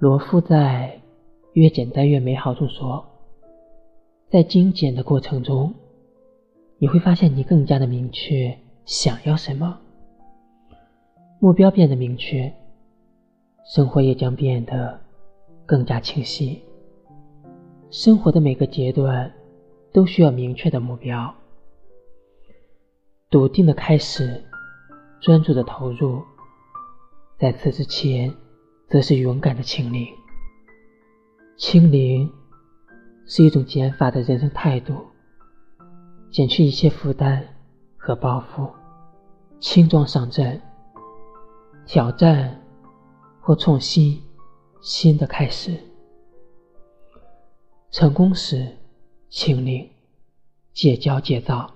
罗夫在《越简单越美好》中说，在精简的过程中，你会发现你更加的明确想要什么，目标变得明确，生活也将变得更加清晰。生活的每个阶段都需要明确的目标，笃定的开始，专注的投入，在此之前。则是勇敢的清零。清零是一种减法的人生态度，减去一切负担和包袱，轻装上阵，挑战或创新新的开始。成功时清零，戒骄戒躁，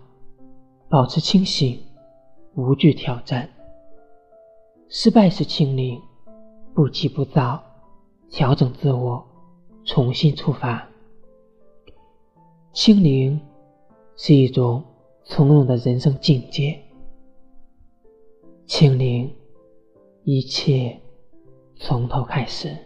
保持清醒，无惧挑战。失败时清零。不急不躁，调整自我，重新出发。清零是一种从容的人生境界。清零，一切从头开始。